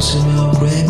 house in a red